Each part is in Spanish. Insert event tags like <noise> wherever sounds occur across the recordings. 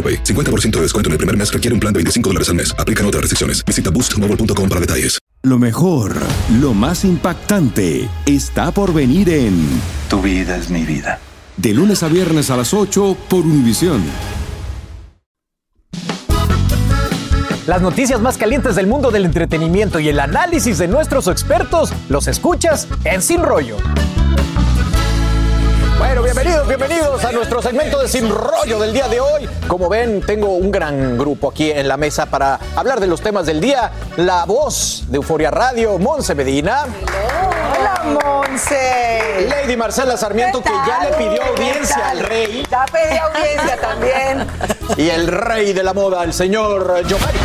AroPay. 50% de descuento en el primer mes requiere un plan de 25 dólares al mes. Aplican otras restricciones. Visita boostmobile.com para detalles. Lo mejor, lo más impactante, está por venir en Tu vida es mi vida. De lunes a viernes a las 8 por Univisión. Las noticias más calientes del mundo del entretenimiento y el análisis de nuestros expertos los escuchas en Sin Rollo. Bueno, bienvenidos, bienvenidos a nuestro segmento de Sin Rollo del día de hoy. Como ven, tengo un gran grupo aquí en la mesa para hablar de los temas del día. La voz de Euforia Radio, Monse Medina. Hola, Monse. Lady Marcela Sarmiento, que ya le pidió audiencia al rey. Ya pedí audiencia también. <laughs> Y el rey de la moda, el señor Giovanni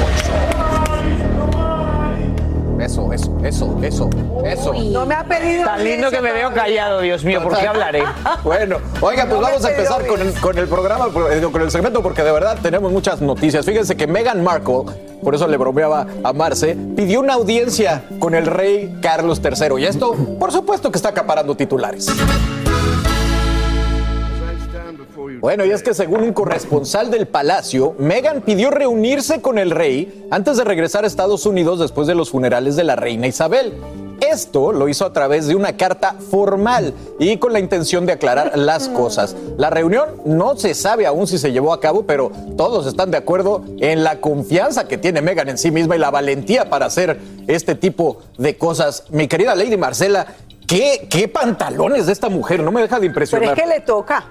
Eso, eso, eso, eso, eso. No me ha pedido Tan lindo que me veo callado, Dios mío, ¿por qué hablaré? <laughs> Bueno, oiga, pues vamos a empezar con el, con el programa, con el segmento, porque de verdad tenemos muchas noticias. Fíjense que Meghan Markle, por eso le bromeaba a Marce, pidió una audiencia con el rey Carlos III. Y esto, por supuesto, que está acaparando titulares. Bueno, y es que según un corresponsal del palacio, Meghan pidió reunirse con el rey antes de regresar a Estados Unidos después de los funerales de la reina Isabel. Esto lo hizo a través de una carta formal y con la intención de aclarar las cosas. La reunión no se sabe aún si se llevó a cabo, pero todos están de acuerdo en la confianza que tiene Meghan en sí misma y la valentía para hacer este tipo de cosas. Mi querida Lady Marcela, ¿qué, qué pantalones de esta mujer? No me deja de Pero impresionar. es que le toca.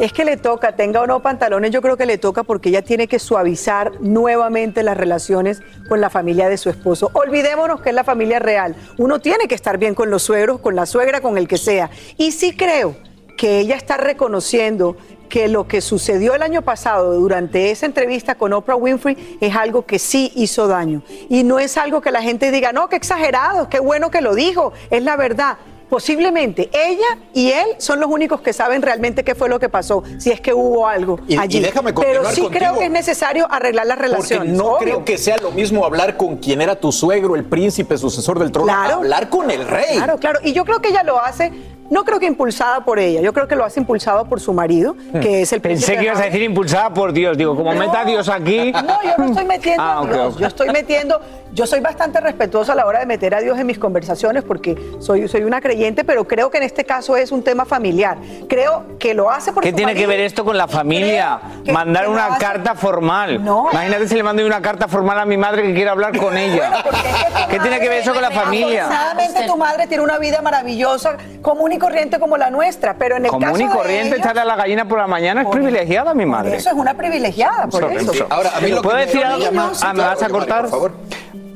Es que le toca, tenga o no pantalones, yo creo que le toca porque ella tiene que suavizar nuevamente las relaciones con la familia de su esposo. Olvidémonos que es la familia real. Uno tiene que estar bien con los suegros, con la suegra, con el que sea. Y sí creo que ella está reconociendo que lo que sucedió el año pasado durante esa entrevista con Oprah Winfrey es algo que sí hizo daño. Y no es algo que la gente diga, no, qué exagerado, qué bueno que lo dijo, es la verdad. Posiblemente ella y él son los únicos que saben realmente qué fue lo que pasó, si es que hubo algo Y- y allí. déjame Pero sí contigo. creo que es necesario arreglar las Porque relaciones. no obvio. creo que sea lo mismo hablar con quien era tu suegro, el príncipe, sucesor del trono, Claro. hablar con el rey. Claro, claro. Y yo creo que ella lo hace, no creo que impulsada por ella, yo creo que lo hace impulsado por su marido, que es el Pensé que ibas a decir impulsada por Dios. Digo, como meta a Dios aquí. No, yo no estoy <laughs> metiendo Ah, a. Yo estoy metiendo, yo soy bastante respetuosa a la hora de meter a Dios en mis conversaciones porque soy, soy una creyente, pero creo que en este caso es un tema familiar. Creo que lo hace porque ¿Qué tiene que ver esto con la familia? Mandar una carta formal. No. Imagínate si le mando una carta formal a mi madre que quiere hablar con ella. ¿Qué tiene que ver eso con la familia? Afortunadamente tu madre tiene una vida maravillosa, común y corriente como la nuestra, pero en el Común caso y de corriente, echarle a la gallina por la mañana es privilegiada mi madre. Eso es una privilegiada, por eso. Ahora, a mí lo ¿Puedo que me decir algo? Ah, ¿me vas a cortar? Por favor.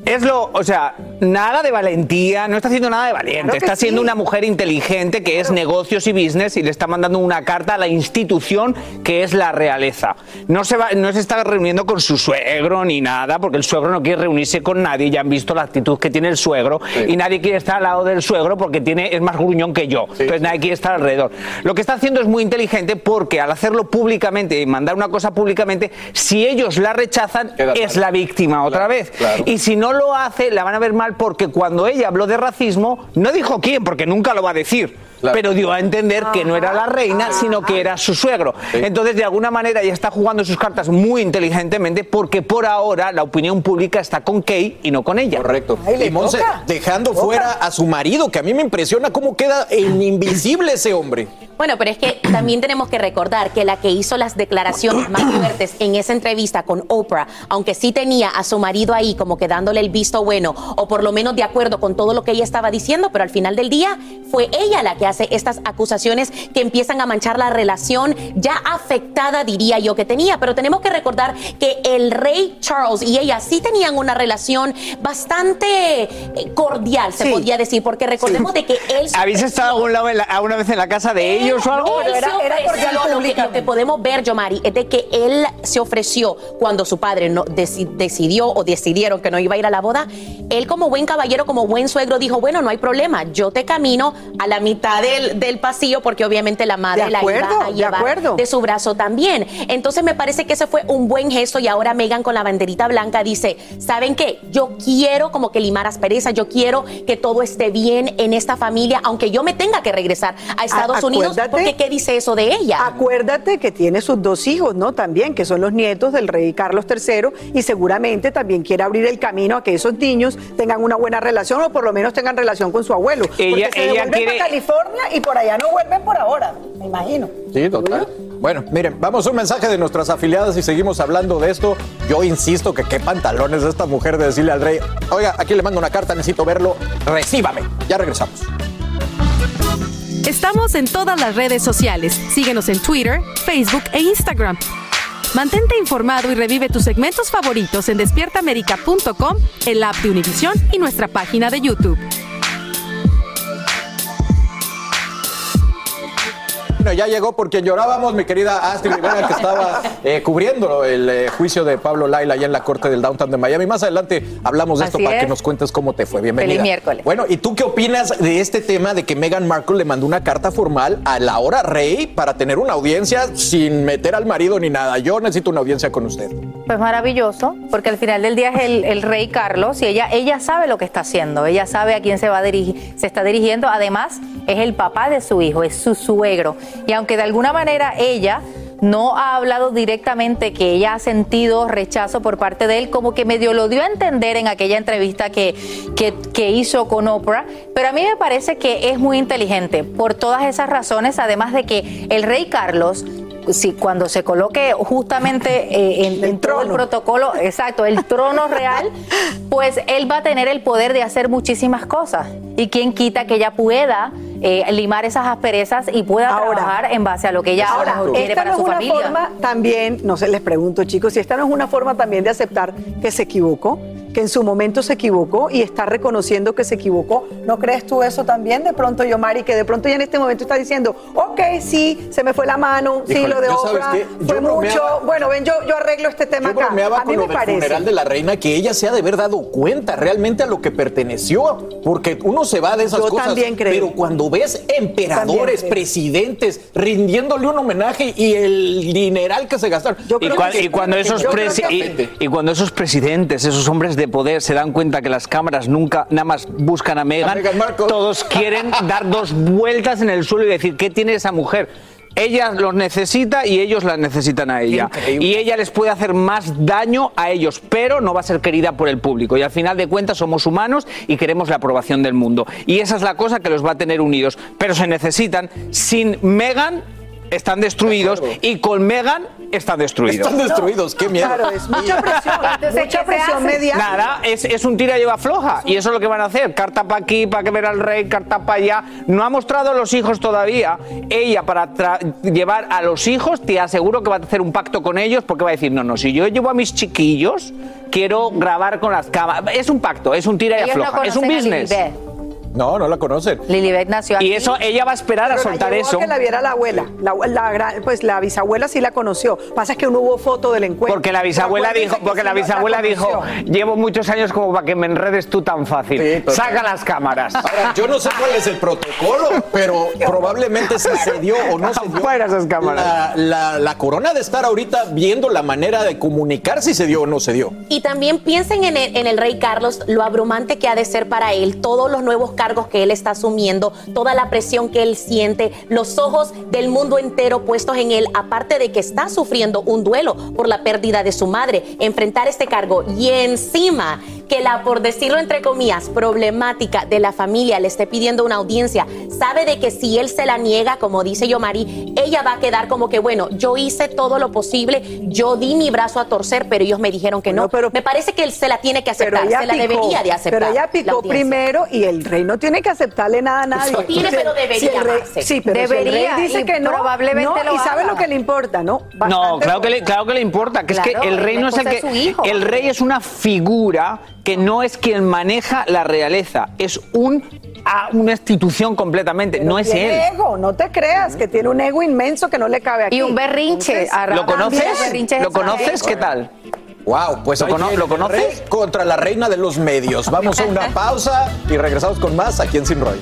Es lo, o sea, nada de valentía, no está haciendo nada de valiente, Claro está siendo sí. una mujer inteligente que es negocios y business y le está mandando una carta a la institución que es la realeza. No se va, no se está reuniendo con su suegro ni nada, porque el suegro no quiere reunirse con nadie, ya han visto la actitud que tiene el suegro y nadie quiere estar al lado del suegro porque tiene, es más gruñón que yo, entonces nadie quiere estar alrededor. Lo que está haciendo es muy inteligente porque al hacerlo públicamente y mandar una cosa públicamente, si ellos la rechazan, Queda es la víctima otra vez. Y si no lo hace, la van a ver mal porque cuando ella habló de racismo, no dijo quién, porque nunca lo va a decir. Pero dio a entender que no era la reina, sino que era su suegro. Entonces, de alguna manera, ella está jugando sus cartas muy inteligentemente porque por ahora la opinión pública está con Kay y no con ella. Correcto. Ay, y Monse, toca. dejando fuera a su marido, que a mí me impresiona cómo queda en invisible ese hombre. Bueno, pero es que <clears throat> también tenemos que recordar que la que hizo las declaraciones más <clears throat> fuertes en esa entrevista con Oprah, aunque sí tenía a su marido ahí como que dándole el visto bueno o por lo menos de acuerdo con todo lo que ella estaba diciendo, pero al final del día fue ella la que hace estas acusaciones que empiezan a manchar la relación ya afectada, diría yo, que tenía. Pero tenemos que recordar que el rey Charles y ella sí tenían una relación bastante eh, cordial, se Sí. podía decir, porque recordemos de que él... <laughs> ¿Habéis estado algún lado en la- alguna vez en la casa de ellos o algo? Él Era- era cordial lo que- lo, que podemos ver, Yomari, es de que él se ofreció cuando su padre no deci- decidió o decidieron que no iba a ir a la boda. Él como buen caballero, como buen suegro, dijo, bueno, no hay problema, yo te camino a la mitad del, del pasillo porque obviamente la madre De la iba a de llevar acuerdo. de su brazo también. Entonces me parece que ese fue un buen gesto y ahora Megan con la banderita blanca dice, ¿saben qué? Yo quiero como que limar asperezas, yo quiero que todo esté bien en esta familia, aunque yo me tenga que regresar a Estados Unidos, porque ¿qué dice eso de ella? Acuérdate que tiene sus dos hijos, ¿no? También, que son los nietos del rey Carlos III y seguramente también quiere abrir el camino a que esos niños tengan una buena relación o por lo menos tengan relación con su abuelo. Ella- Porque se ella quiere- para California y por allá no vuelven por ahora, me imagino. Sí, total. Bueno, miren, vamos a un mensaje de nuestras afiliadas y seguimos hablando de esto. Yo insisto que qué pantalones de esta mujer de decirle al rey, oiga, aquí le mando una carta, necesito verlo, recíbame. Ya regresamos. Estamos en todas las redes sociales. Síguenos en Twitter, Facebook e Instagram. Mantente informado y revive tus segmentos favoritos en despiertaamerica.com, el app de Univision y nuestra página de YouTube. Bueno, ya llegó por quien llorábamos, mi querida Astrid Rivera, que estaba eh, cubriendo el eh, juicio de Pablo Laila allá en la corte del downtown de Miami. Más adelante hablamos de esto para que nos cuentes cómo te fue. Bienvenida. Feliz miércoles. Bueno, ¿y tú qué opinas de este tema de que Meghan Markle le mandó una carta formal a la hora rey para tener una audiencia sin meter al marido ni nada? Yo necesito una audiencia con usted. Pues maravilloso, porque al final del día es el, el rey Carlos y ella, ella sabe lo que está haciendo, ella sabe a quién se va a dirigir, se está dirigiendo. Además, es el papá de su hijo, es su suegro. Y aunque de alguna manera ella no ha hablado directamente que ella ha sentido rechazo por parte de él, como que medio lo dio a entender en aquella entrevista que, que, que hizo con Oprah, pero a mí me parece que es muy inteligente por todas esas razones, además de que el rey Carlos si cuando se coloque justamente eh, en, en todo el protocolo, exacto, el trono <laughs> real, pues él va a tener el poder de hacer muchísimas cosas. Y quién quita que ella pueda eh, limar esas asperezas y pueda trabajar en base a lo que ella a lo mejor quiere esta para no es su una familia. forma también, no sé, les pregunto chicos, si esta no es una forma también de aceptar que se equivocó, que en su momento se equivocó y está reconociendo que se equivocó. ¿No crees tú eso también de pronto, Yomari, que de pronto ya en este momento está diciendo, ok, sí, se me fue la mano, sí, lo de ¿yo obra, fue Yo mucho. Bueno, ven, yo, yo arreglo este tema Yo acá. bromeaba A mí con lo me del parece. funeral de la reina que ella se ha de haber dado cuenta realmente a lo que perteneció, porque uno se va de esas Yo cosas. también creo. Pero cuando ves emperadores, creo. presidentes rindiéndole un homenaje y el dineral que se gastaron. Y, cua- y cuando esos Yo creo presi- que- y, y cuando esos presidentes, esos hombres de poder se dan cuenta que las cámaras nunca nada más buscan a Meghan, todos quieren dar dos vueltas en el suelo y decir, ¿qué tiene esa mujer? Ella los necesita y ellos la necesitan a ella. Increíble. Y ella les puede hacer más daño a ellos, pero no va a ser querida por el público. Y al final de cuentas somos humanos y queremos la aprobación del mundo. Y esa es la cosa que los va a tener unidos. Pero se necesitan. Sin Meghan están destruidos y con Meghan están destruidos. Están destruidos, qué miedo. Claro, es mucha presión, Entonces, mucha ¿qué se presión mediática. Nada, es, es un tira lleva floja. Y eso es lo que van a hacer. Carta para aquí, para que ver al rey, carta para allá. No ha mostrado a los hijos todavía. Ella, para llevar a los hijos, te aseguro que va a hacer un pacto con ellos porque va a decir, no, no, si yo llevo a mis chiquillos, quiero grabar con las cámaras. Es un pacto, es un tira y Ellos no afloja. es un business. No, no la conocen. Lilibet nació aquí. Y eso, ella va a esperar a Pero la soltar llevó eso. A que la viera la abuela. La, la gran- pues la bisabuela sí la conoció. Pasa es que no hubo foto del encuentro. Porque la bisabuela dijo, porque la no bisabuela dijo, llevo muchos años como para que me enredes tú tan fácil. Sí. Saca las cámaras. Ahora, yo no sé cuál es el protocolo, pero probablemente si se dio o no se dio. Esas cámaras. La, la- la corona de estar ahorita viendo la manera de comunicar si se dio o no se dio. Y también piensen en el, en el rey Carlos, lo abrumante que ha de ser para él, todos los nuevos casos cargos que él está asumiendo, toda la presión que él siente, los ojos del mundo entero puestos en él, aparte de que está sufriendo un duelo por la pérdida de su madre, enfrentar este cargo y encima que la, por decirlo entre comillas, problemática de la familia le esté pidiendo una audiencia, sabe de que si él se la niega, como dice Yomari, ella va a quedar como que, bueno, yo hice todo lo posible, yo di mi brazo a torcer, pero ellos me dijeron que no. pero, me parece que él se la tiene que aceptar, se la debería de aceptar. Pero ella picó primero y el rey no tiene que aceptarle nada a nadie. No tiene, pero debería. sí, pero debería, dice que no, probablemente no, y sabe lo que le importa, ¿no? no, claro que, le, claro que le importa, que es que el rey no es el que... El rey es una figura que no es quien maneja la realeza, es un una institución completamente, no es tiene él. ego, no te creas, que tiene un ego inmenso que no le cabe aquí. Y un berrinche. ¿Lo conoces? ¿Lo conoces? ¿Qué tal? Wow, pues ¿Lo, ¿Lo conoces? Contra la reina de los medios. Vamos a una <laughs> pausa y regresamos con más aquí en Sin Rollo.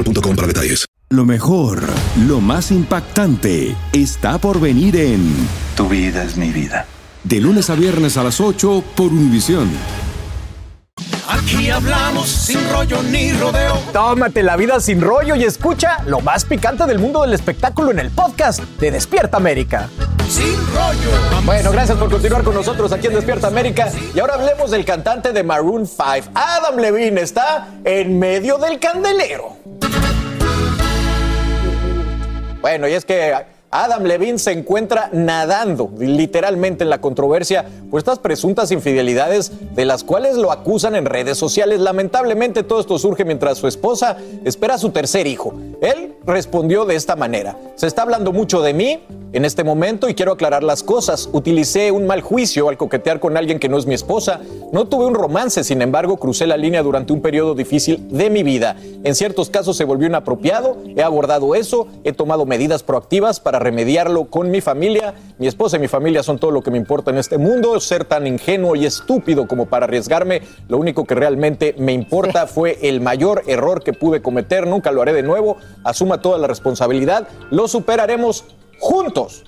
para detalles. Lo mejor, lo más impactante, está por venir en Tu vida es mi vida. De lunes a viernes a las 8 por Univisión. Aquí hablamos sin rollo ni rodeo. Tómate la vida sin rollo y escucha lo más picante del mundo del espectáculo en el podcast de Despierta América. Sin rollo. Bueno, gracias por continuar con nosotros aquí en Despierta América. Y ahora hablemos del cantante de Maroon 5. Adam Levine está en medio del candelero. Bueno, y es que Adam Levine se encuentra nadando literalmente en la controversia por estas presuntas infidelidades de las cuales lo acusan en redes sociales. Lamentablemente todo esto surge mientras su esposa espera a su tercer hijo. Él respondió de esta manera. Se está hablando mucho de mí en este momento y quiero aclarar las cosas. Utilicé un mal juicio al coquetear con alguien que no es mi esposa. No tuve un romance, sin embargo, crucé la línea durante un periodo difícil de mi vida. En ciertos casos se volvió inapropiado. He abordado eso. He tomado medidas proactivas para remediarlo con mi familia. Mi esposa y mi familia son todo lo que me importa en este mundo. Ser tan ingenuo y estúpido como para arriesgarme, lo único que realmente me importa fue el mayor error que pude cometer. Nunca lo haré de nuevo. Asuma toda la responsabilidad. Lo superaremos juntos.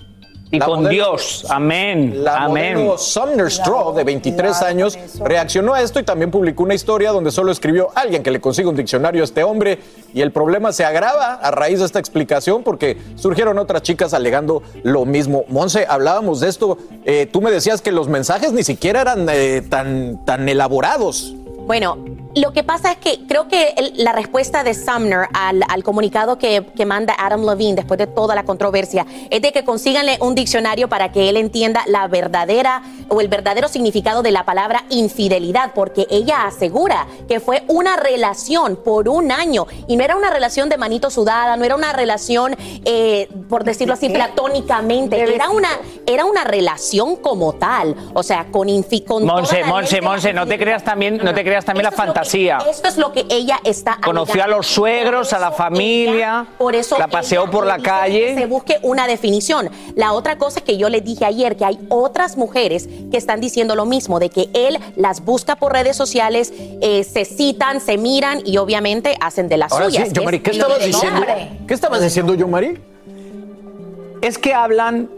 Y con Dios. Amén. La Amén. modelo Sumner Straw, de 23 años, reaccionó a esto y también publicó una historia donde solo escribió alguien que le consiga un diccionario a este hombre. Y el problema se agrava a raíz de esta explicación porque surgieron otras chicas alegando lo mismo. Monse, hablábamos de esto. Eh, tú me decías que los mensajes ni siquiera eran eh, tan, tan elaborados. Bueno, lo que pasa es que creo que la respuesta de Sumner al, comunicado que, manda Adam Levine después de toda la controversia es de que consíganle un diccionario para que él entienda la verdadera o el verdadero significado de la palabra infidelidad, porque ella asegura que fue una relación por un año. Y no era una relación de manito sudada, no era una relación, eh, por decirlo así, platónicamente, era una, era una relación como tal, o sea, con, infi, Monse, Monse, Monse, no te creas también, no te creas también la fantasía esto es lo que ella está Conoció a los suegros, a la familia, por eso la paseó por la calle. Que se busque una definición. La otra cosa que yo le dije ayer, que hay otras mujeres que están diciendo lo mismo, de que él las busca por redes sociales, eh, se citan, se miran y obviamente hacen de las suyas. Sí, ¿qué estabas diciendo? ¿Qué estabas diciendo, yo, Mari? Es que hablan,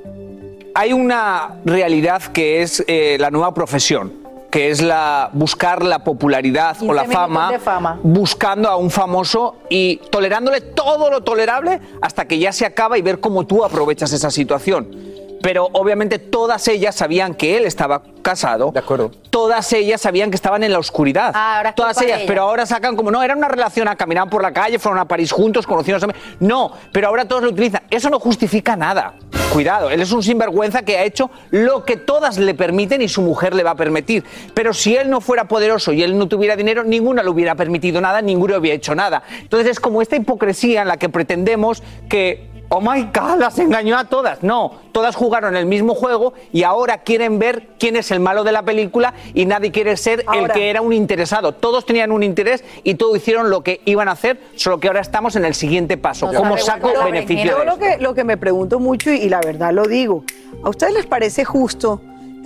hay una realidad que es eh, la nueva profesión que es la buscar la popularidad o la fama, fama, buscando a un famoso y tolerándole todo lo tolerable hasta que ya se acaba y ver cómo tú aprovechas esa situación. Pero obviamente todas ellas sabían que él estaba casado. De acuerdo. Todas ellas sabían que estaban en la oscuridad. Ah, ahora todas ellas, pero ahora sacan como no, era una relación, caminaban por la calle, fueron a París juntos, conocieron No, pero ahora todos lo utilizan. Eso no justifica nada. Cuidado, él es un sinvergüenza que ha hecho lo que todas le permiten y su mujer le va a permitir. Pero si él no fuera poderoso y él no tuviera dinero, ninguna le hubiera permitido nada, ninguno hubiera hecho nada. Entonces es como esta hipocresía en la que pretendemos que oh my God, las engañó a todas. No, todas jugaron el mismo juego y ahora quieren ver quién es el malo de la película y nadie quiere ser el que era un interesado. Todos tenían un interés y todos hicieron lo que iban a hacer, solo que ahora estamos en el siguiente paso. ¿Cómo saco beneficio yo de lo que, lo que me pregunto mucho, y, y la verdad lo digo, ¿a ustedes les parece justo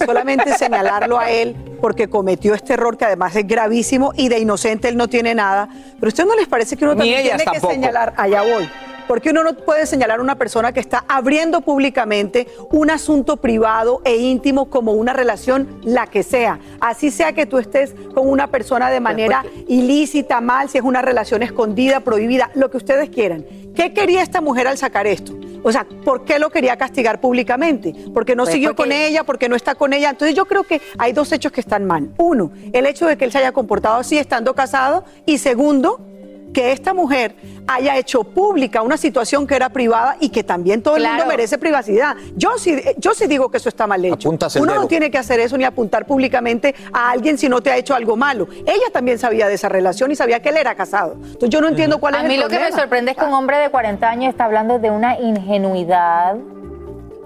solamente señalarlo a él porque cometió este error que además es gravísimo y de inocente él no tiene nada? Pero ¿a ustedes no les parece que uno Ni también tiene tampoco. que señalar, allá voy? Porque uno no puede señalar a una persona que está abriendo públicamente un asunto privado e íntimo como una relación, la que sea. Así sea que tú estés con una persona de manera ilícita, mal, si es una relación escondida, prohibida, lo que ustedes quieran. ¿Qué quería esta mujer al sacar esto? O sea, ¿por qué lo quería castigar públicamente? Porque no Pues siguió porque- con ella, porque no está con ella. Entonces yo creo que hay dos hechos que están mal. Uno, el hecho de que él se haya comportado así estando casado. Y segundo, que esta mujer haya hecho pública una situación que era privada y que también todo el mundo merece privacidad. Yo sí, yo sí digo que eso está mal hecho. Uno no tiene que hacer eso ni apuntar públicamente a alguien si no te ha hecho algo malo. Ella también sabía de esa relación y sabía que él era casado. Entonces yo no entiendo cuál es A el mí lo que problema. me sorprende es que un hombre de 40 años está hablando de una ingenuidad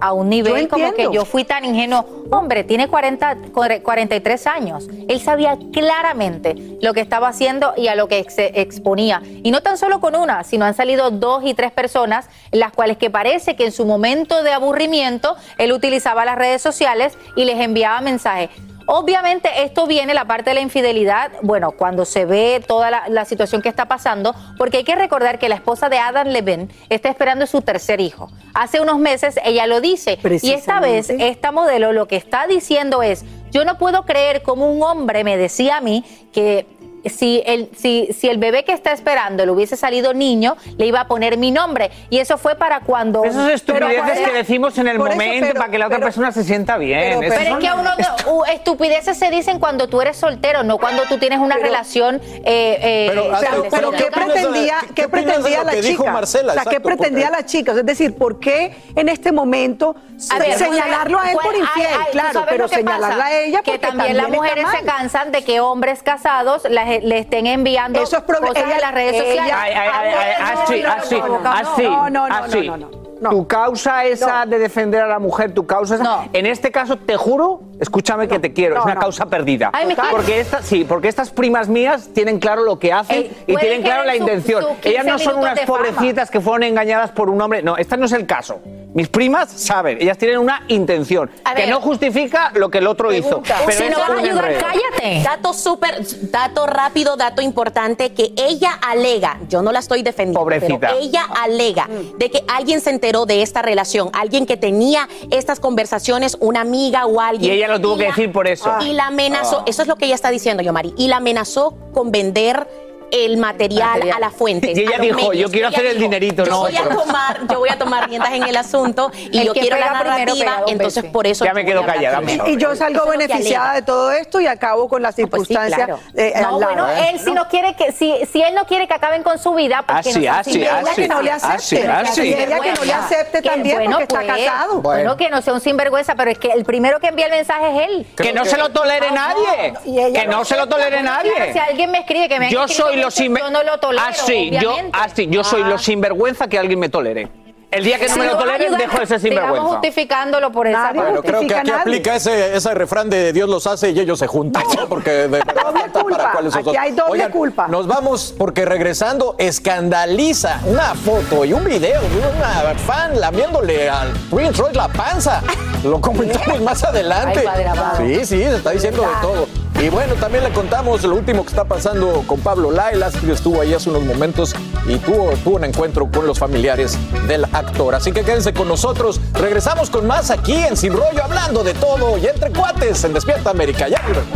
a un nivel como que yo fui tan ingenuo. Hombre, tiene 40, cuare- 43 años. Él sabía claramente lo que estaba haciendo y a lo que se exponía. Y no tan solo con una, sino han salido dos y tres personas, las cuales que parece que en su momento de aburrimiento él utilizaba las redes sociales y les enviaba mensajes. Obviamente esto viene, la parte de la infidelidad, bueno, cuando se ve toda la, la situación que está pasando, porque hay que recordar que la esposa de Adam Levine está esperando su tercer hijo. Hace unos meses ella lo dice y esta vez esta modelo lo que está diciendo es, yo no puedo creer como un hombre me decía a mí que si el, si, si el bebé que está esperando le hubiese salido niño, le iba a poner mi nombre. Y eso fue para cuando... Esas estupideces que decimos en el eso, momento pero- para que la otra pero- persona se sienta bien. pero, es que a uno uh, estupideces se dicen cuando tú eres soltero, no cuando tú tienes una relación. eh, eh, Pero, Pero, Pero, pero ¿qué ¿qué opinas de- pretendía, qué- qué pretendía lo la que chica? dijo Marcela? O sea, ¿qué pretendía porque- la chica? Es decir, ¿por qué en este momento A ver, señalarlo a él pues, por infiel? ay, ¿tú claro, pero que señalarla pasa? a ella que porque también las mujeres se cansan de que hombres casados las- le estén enviando Eso es cosas ella- en las redes ella- sociales. Ay, ay, ay, ay, así, no, no, así, no, no, no. así, no, no, no, no, no, no. Tu causa esa de defender a la mujer, tu causa esa. No. En este caso, te juro, escúchame que te quiero, es una no. causa perdida. Ay, ¿me quieres? porque estas, sí, porque estas primas mías tienen claro lo que hacen Ey, y tienen claro la su- intención. su 15 ellas no son unas de fama. pobrecitas que fueron engañadas por un hombre. No, este no es el caso. Mis primas saben, ellas tienen una intención A que ver. no justifica lo que el otro hizo. Pero si no vas a ayudar, enredo. cállate. Dato súper, dato rápido, dato importante que ella alega, yo no la estoy defendiendo, Pobrecita. pero ella alega de que alguien se enteró de esta relación, alguien que tenía estas conversaciones, una amiga o alguien. Y ella lo tuvo que la- decir por eso. Y la amenazó, eso es lo que ella está diciendo, Yomari, y la amenazó con vender el material, Material. a la fuente. Y ella dijo, medios. yo quiero Ella hacer el dinerito, yo no Voy a tomar, yo voy a tomar riendas en el asunto y El yo quiero la narrativa, entonces veces. por eso. Ya me quedo callada, primero. Y yo salgo beneficiada de todo esto y acabo con las pues sí, circunstancias claro. eh, No, al lado. bueno, él si no quiere que, si, si él no quiere que acaben con su vida, pues que Así, no sea así, un Y ella así, que no le así, acepte. así. Y ella que no le acepte también bueno, porque está pues, casado. Bueno, que no sea un sinvergüenza, pero es que el primero que envía el mensaje es él. Que no se lo tolere nadie. Que no no se lo tolere nadie. Si alguien me escribe que me Yo soy Yo no lo tolero, Así, yo, así, yo soy lo sinvergüenza que alguien me tolere. El día que no Si me lo toleren, ayudar, dejo de ser sinvergüenza. justificándolo por esa Nadie. Pero creo que aquí nadie. aplica ese, ese refrán de Dios los hace y ellos se juntan, ¿no? Porque de verdad Doble falta culpa. para cuáles Aquí hay doble culpa. Nos vamos porque regresando escandaliza una foto y un video de una fan lamiéndole al Prince Royce la panza. Lo comentamos <laughs> más adelante. Ay, padre amado. sí, sí, se está diciendo de todo. Y bueno, también le contamos lo último que está pasando con Pablo Laila, que estuvo ahí hace unos momentos y tuvo, tuvo un encuentro con los familiares del actor. Así que quédense con nosotros. Regresamos con más aquí en Sin Rollo, hablando de todo y entre cuates en Despierta América. Ya volvemos.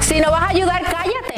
Si no vas a ayudar, cállate.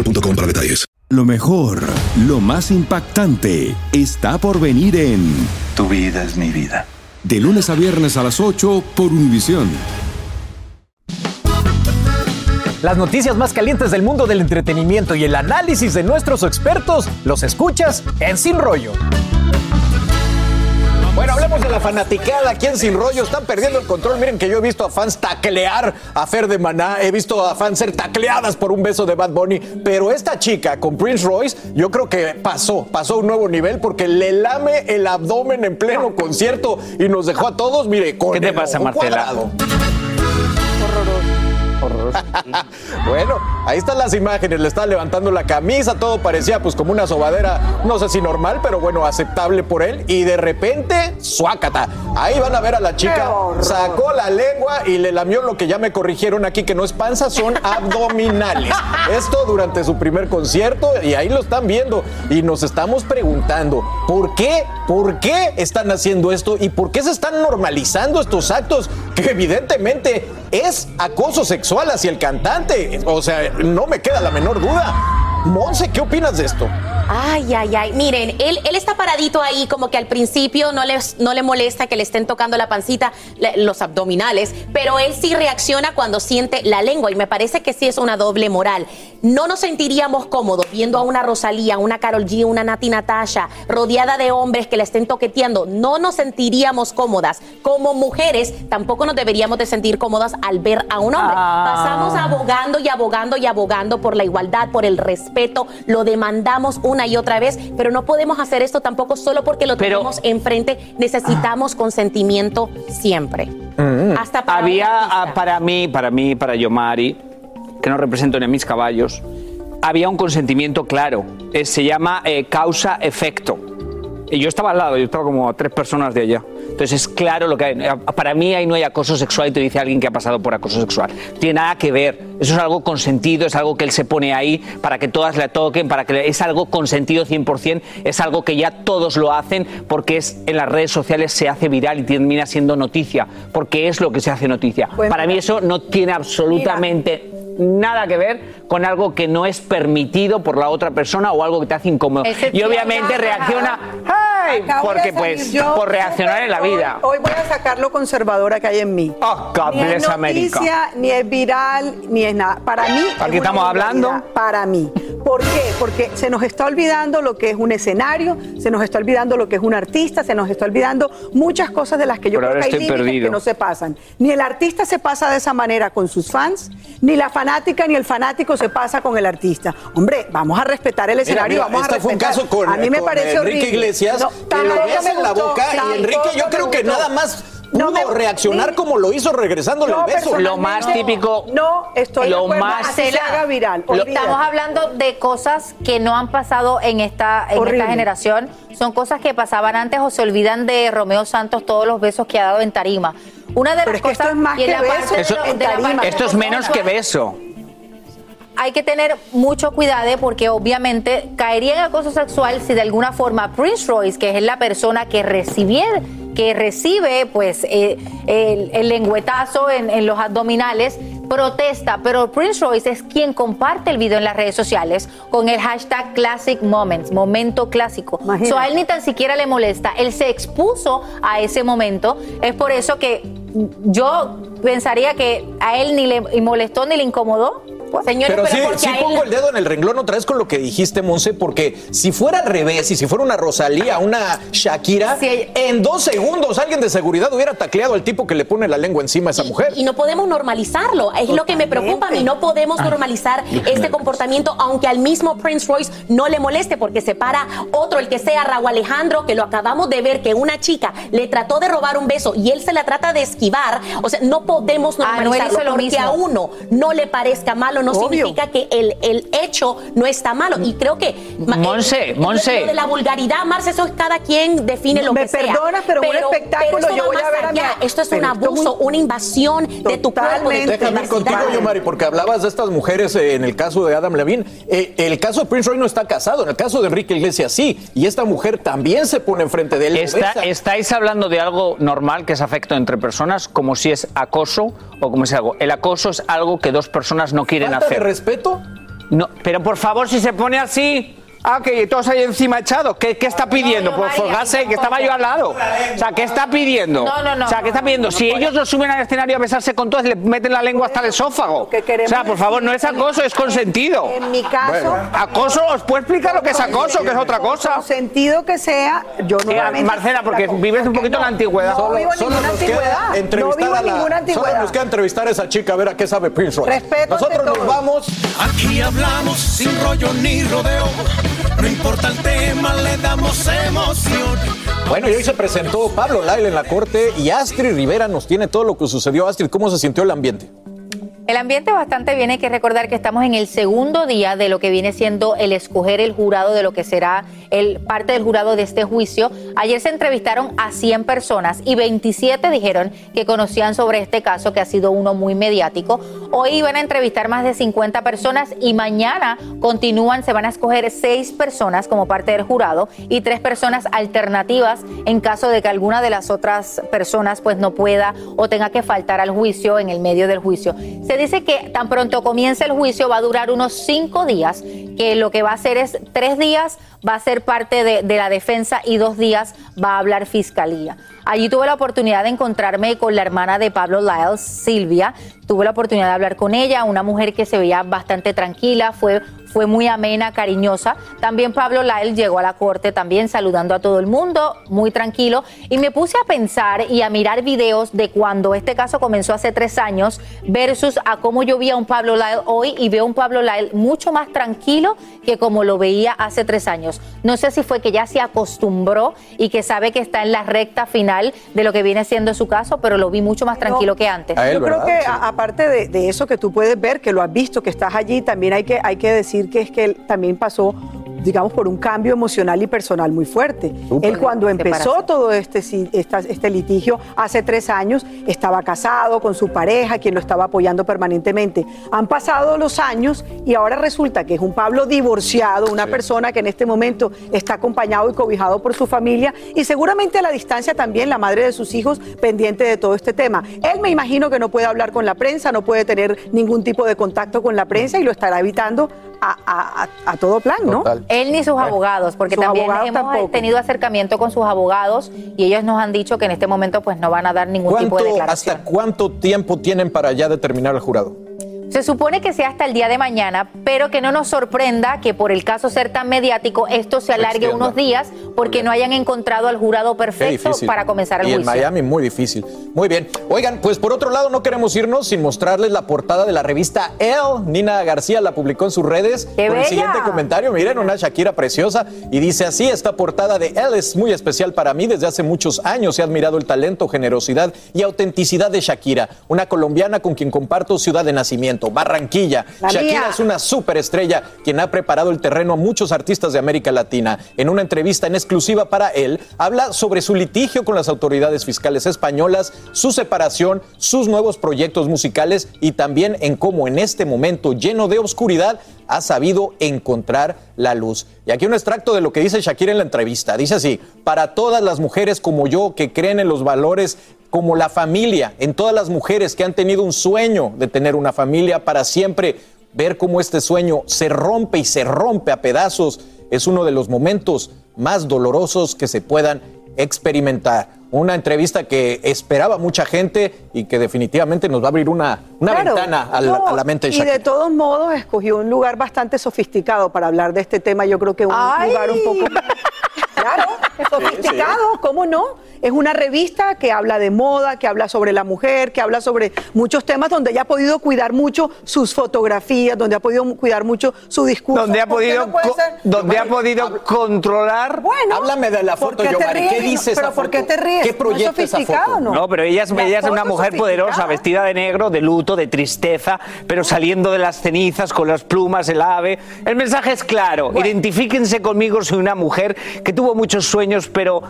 para detalles. Lo mejor, lo más impactante, está por venir en Tu vida es mi vida. De lunes a viernes a las 8 por Univisión. Las noticias más calientes del mundo del entretenimiento y el análisis de nuestros expertos los escuchas en Sin Rollo. Bueno, hablemos de la fanaticada aquí en Sin Rollo. Están perdiendo el control. Miren que yo he visto a fans taclear a Fer de Maná. He visto a fans ser tacleadas por un beso de Bad Bunny. Pero esta chica con Prince Royce, yo creo que pasó, pasó a un nuevo nivel porque le lame el abdomen en pleno concierto y nos dejó a todos, mire, con ¿Qué te el pasa, Marcela? <laughs> bueno, ahí están las imágenes, le está levantando la camisa, todo parecía pues como una sobadera, no sé si normal, pero bueno, aceptable por él. Y de repente, suácata. Ahí van a ver a la chica, sacó la lengua y le lamió lo que ya me corrigieron aquí, que no es panza, son <laughs> abdominales. Esto durante su primer concierto y ahí lo están viendo. Y nos estamos preguntando, ¿por qué? ¿Por qué están haciendo esto? ¿Y por qué se están normalizando estos actos que evidentemente es acoso sexual hacia el cantante? O sea, no me queda la menor duda. Monse, ¿qué opinas de esto? Ay, ay, ay. Miren, él, él está paradito ahí como que al principio no le, no le molesta que le estén tocando la pancita, los abdominales, pero él sí reacciona cuando siente la lengua y me parece que sí es una doble moral. No nos sentiríamos cómodos viendo a una Rosalía, una Carol G, una Nati Natasha rodeada de hombres que la estén toqueteando. No nos sentiríamos cómodas. Como mujeres tampoco nos deberíamos de sentir cómodas al ver a un hombre. Ah. Pasamos abogando y abogando y abogando por la igualdad, por el respeto, lo demandamos una y otra vez, pero no podemos hacer esto tampoco solo porque lo Pero- tenemos enfrente. Necesitamos consentimiento siempre. Hasta para había ah, para mí, para mí, para Yomari, que no represento ni a mis caballos, había un consentimiento claro. Eh, se llama eh, causa-efecto. Y yo estaba al lado, yo estaba como a tres personas de allá. Entonces es claro lo que hay. Para mí ahí no hay acoso sexual y te dice alguien que ha pasado por acoso sexual. No Tiene nada que ver. Eso es algo consentido, es algo que él se pone ahí para que todas le toquen, para que es algo consentido 100%, es algo que ya todos lo hacen porque es en las redes sociales se hace viral y termina siendo noticia, porque es lo que se hace noticia. Pues para mí eso no tiene absolutamente nada que ver con algo que no es permitido por la otra persona o algo que te hace incómodo. Ese Y obviamente reacciona porque pues yo, por reaccionar en la vida. Hoy, voy a sacar lo conservadora que hay en mí. Oh, God ni es America. noticia, ni es viral, ni es nada. Para mí. es Aquí una estamos hablando. Para mí. ¿Por qué? Porque se nos está olvidando lo que es un escenario, se nos está olvidando lo que es un artista, se nos está olvidando muchas cosas de las que yo Pero creo que hay límites que no se pasan. Ni el artista se pasa de esa manera con sus fans, ni la fanática ni el fanático se pasa con el artista. Hombre, vamos a respetar el escenario, mira, vamos a fue un respetar. caso con, a mí me con parece Enrique horrible. Iglesias, No, que lo en la gustó, boca y Enrique yo creo que nada más pudo me- reaccionar sí. como lo hizo regresándole el beso. Lo más típico- No, estoy lo de más- así se haga viral. Lo-. Estamos hablando de cosas que no han pasado en esta, en Horrible. esta generación. Son cosas que pasaban antes o se olvidan de Romeo Santos todos los besos que ha dado en tarima. Una de Pero las es que cosas esto es más que beso Eso- de tarima. Esto menos que beso. Hay que tener mucho cuidado porque obviamente caería en acoso sexual si de alguna forma Prince Royce, que es la persona que recibiera, que recibe pues eh, el, el lengüetazo en, en los abdominales, protesta, pero Prince Royce es quien comparte el video en las redes sociales con el hashtag Classic Moments, momento clásico. So, a él ni tan siquiera le molesta, él se expuso a ese momento, es por eso que yo pensaría que a él ni le molestó ni le incomodó. Señores, Pero, sí, porque sí él- pongo el dedo en el renglón otra vez con lo que dijiste, Monse, porque si fuera al revés, y si fuera una Rosalía, una Shakira, Sí, ella- en dos segundos alguien de seguridad hubiera tacleado al tipo que le pone la lengua encima a esa mujer. Y no podemos normalizarlo. Es lo que me preocupa a mí. No podemos normalizar este comportamiento, aunque al mismo Prince Royce no le moleste, porque se para otro, el que sea Raúl Alejandro, que lo acabamos de ver, que una chica le trató de robar un beso y él se la trata de esquivar. O sea, no podemos Ah, no, normalizarlo hizo lo porque mismo. a uno no le parezca malo, no Obvio. significa que el, el hecho no está malo. Y creo que. Monse, eh, Monse. Lo de la vulgaridad, Marce, eso es cada quien define lo Me que sea. perdonas, pero un espectáculo, esto yo voy a ver a mi- allá. Esto es pero un abuso, muy- una invasión de tu cuerpo, de tu. Déjame ir contigo, yo, Mari, porque hablabas de estas mujeres eh, en el caso de Adam Levine. Eh, el caso de Prince Roy no está casado, en el caso de Enrique Iglesias sí, y esta mujer también se pone enfrente de él. Está- estáis hablando de algo normal que es afecto entre personas, como si es acoso o como si es algo. El acoso es algo que dos personas no quieren ¿Falta de hacer. respeto? No, pero por favor, si se pone así. Ah, que todos ahí encima echados. ¿Qué, qué está pidiendo? Pues folgarse, que estaba yo al lado. O sea, ¿qué está pidiendo? No, no, no. O sea, ¿qué está pidiendo? Si ellos lo suben al escenario a besarse con todos, le meten la lengua hasta el esófago. O sea, por favor, no es acoso, es consentido. En mi caso, Acoso, ¿os puedo explicar lo que es acoso, que es otra cosa? sentido que sea, yo Eh, nuevamente. Marcela, porque vives un poquito en la antigüedad. No vivo en Solo ninguna antigüedad. No entrevistar vivo a en la- ninguna Solo antigüedad. nos queda entrevistar a esa chica a ver a qué sabe Prince Royce. Respeto Nosotros nos vamos. Aquí hablamos sin rollo ni rodeo. No importa el tema, le damos emoción. Bueno, y hoy se presentó Pablo Lyle en la corte y Astrid Rivera nos tiene todo lo que sucedió. Astrid, ¿cómo se sintió el ambiente? El ambiente bastante bien, hay que recordar que estamos en el segundo día de lo que viene siendo el escoger el jurado de lo que será el parte del jurado de este juicio. Ayer se entrevistaron a 100 personas y 27 dijeron que conocían sobre este caso que ha sido uno muy mediático. Hoy iban a entrevistar más de 50 personas y mañana continúan, se van a escoger seis personas como parte del jurado y tres personas alternativas en caso de que alguna de las otras personas pues no pueda o tenga que faltar al juicio en el medio del juicio. Dice que tan pronto comience el juicio va a durar unos cinco días, que lo que va a hacer es tres días va a ser parte de, de la defensa y dos días va a hablar fiscalía. Allí tuve la oportunidad de encontrarme con la hermana de Pablo Lyles, Silvia. Tuve la oportunidad de hablar con ella, una mujer que se veía bastante tranquila, fue, fue muy amena, cariñosa. También Pablo Lyles llegó a la corte también saludando a todo el mundo, muy tranquilo. Y me puse a pensar y a mirar videos de cuando este caso comenzó hace tres años versus a cómo yo vi a un Pablo Lyles hoy y veo un Pablo Lyles mucho más tranquilo que como lo veía hace tres años. No sé si fue que ya se acostumbró y que sabe que está en la recta final de lo que viene siendo su caso, pero lo vi mucho más tranquilo que antes. Yo creo que a- aparte de, de eso que tú puedes ver, que lo has visto, que estás allí, también hay que, hay que decir que es que él también pasó digamos, por un cambio emocional y personal muy fuerte. Él cuando empezó todo este, esta- este litigio hace tres años, estaba casado con su pareja, quien lo estaba apoyando permanentemente. Han pasado los años y ahora resulta que es un Pablo divorciado, una persona que en este momento está acompañado y cobijado por su familia y seguramente a la distancia también la madre de sus hijos pendiente de todo este tema. Él me imagino que no puede hablar con la prensa, no puede tener ningún tipo de contacto con la prensa y lo estará evitando a, a- a- a todo plan, ¿no? Él ni sus abogados, porque Sus también abogados hemos tampoco. tenido acercamiento con sus abogados y ellos nos han dicho que en este momento pues no van a dar ningún tipo de ¿Cuánto, declaración. ¿Hasta cuánto tiempo tienen para ya determinar el jurado? Se supone que sea hasta el día de mañana, pero que no nos sorprenda que por el caso ser tan mediático esto se alargue extienda. unos días porque no hayan encontrado al jurado perfecto para comenzar el y en juicio. Miami muy difícil. Muy bien. Oigan, pues por otro lado no queremos irnos sin mostrarles la portada de la revista Elle. Nina García la publicó en sus redes. ¡Qué con el siguiente comentario, miren, una Shakira preciosa. Y dice así, esta portada de Elle es muy especial para mí. Desde hace muchos años he admirado el talento, generosidad y autenticidad de Shakira. Una colombiana con quien comparto ciudad de nacimiento, Barranquilla. La Shakira mía. es una superestrella quien ha preparado el terreno a muchos artistas de América Latina. En una entrevista en exclusiva para él, habla sobre su litigio con las autoridades fiscales españolas, su separación, sus nuevos proyectos musicales y también en cómo en este momento lleno de oscuridad ha sabido encontrar la luz. Y aquí un extracto de lo que dice Shakira en la entrevista. Dice así, para todas las mujeres como yo que creen en los valores como la familia, en todas las mujeres que han tenido un sueño de tener una familia para siempre, ver cómo este sueño se rompe y se rompe a pedazos es uno de los momentos más dolorosos que se puedan experimentar. Una entrevista que esperaba mucha gente y que definitivamente nos va a abrir una, una Claro. ventana a la, No, a la mente de Y de Shakira. todos modos escogió un lugar bastante sofisticado para hablar de este tema. Yo creo que un ¡Ay! lugar un poco... Claro, sofisticado, ¿cómo no? Es una revista que habla de moda, que habla sobre la mujer, que habla sobre muchos temas donde ella ha podido cuidar mucho sus fotografías, donde ha podido cuidar mucho su discurso. Donde ha ¿Por qué podido, no donde ha podido controlar. Bueno, Háblame de la ¿por foto, qué. ¿Qué ríes? dice esa ¿Pero por qué te ríes? ¿Qué ¿No es proyecta esa sofisticado foto? o no? No, pero ella es, La ella es una mujer poderosa, vestida de negro, de luto, de tristeza, pero saliendo de las cenizas con las plumas, el ave. El mensaje es claro. Identifíquense conmigo, soy una mujer que tuvo muchos sueños, pero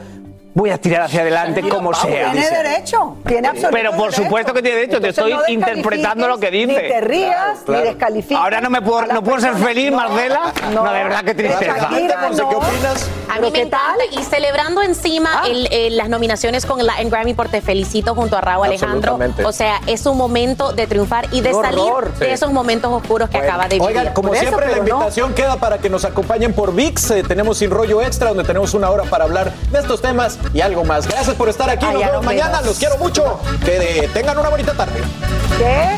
voy a tirar hacia adelante como sea. Tiene derecho, tiene absoluto Pero por derecho. supuesto que tiene derecho, te estoy no interpretando lo que dice. Ni te rías, claro. ni descalifiques. Ahora no me puedo, no puedo ser feliz, No, Marcela. No, de verdad, qué tristeza. ¿qué no. opinas? A ¿Pero mí me encanta. Y celebrando encima Ah. el- el- las nominaciones con el Latin Grammy por Te Felicito junto a Raúl Alejandro. O sea, es un momento de triunfar y de Qué salir horror. de Sí. esos momentos oscuros que acaba de vivir. Oigan, como Por eso, siempre, la no. invitación queda para que nos acompañen por VIX. Eh, tenemos Sin Rollo Extra, donde tenemos una hora para hablar de estos temas y algo más. Gracias por estar aquí. Nos vemos mañana. Los quiero mucho. Que tengan una bonita tarde. ¿Qué?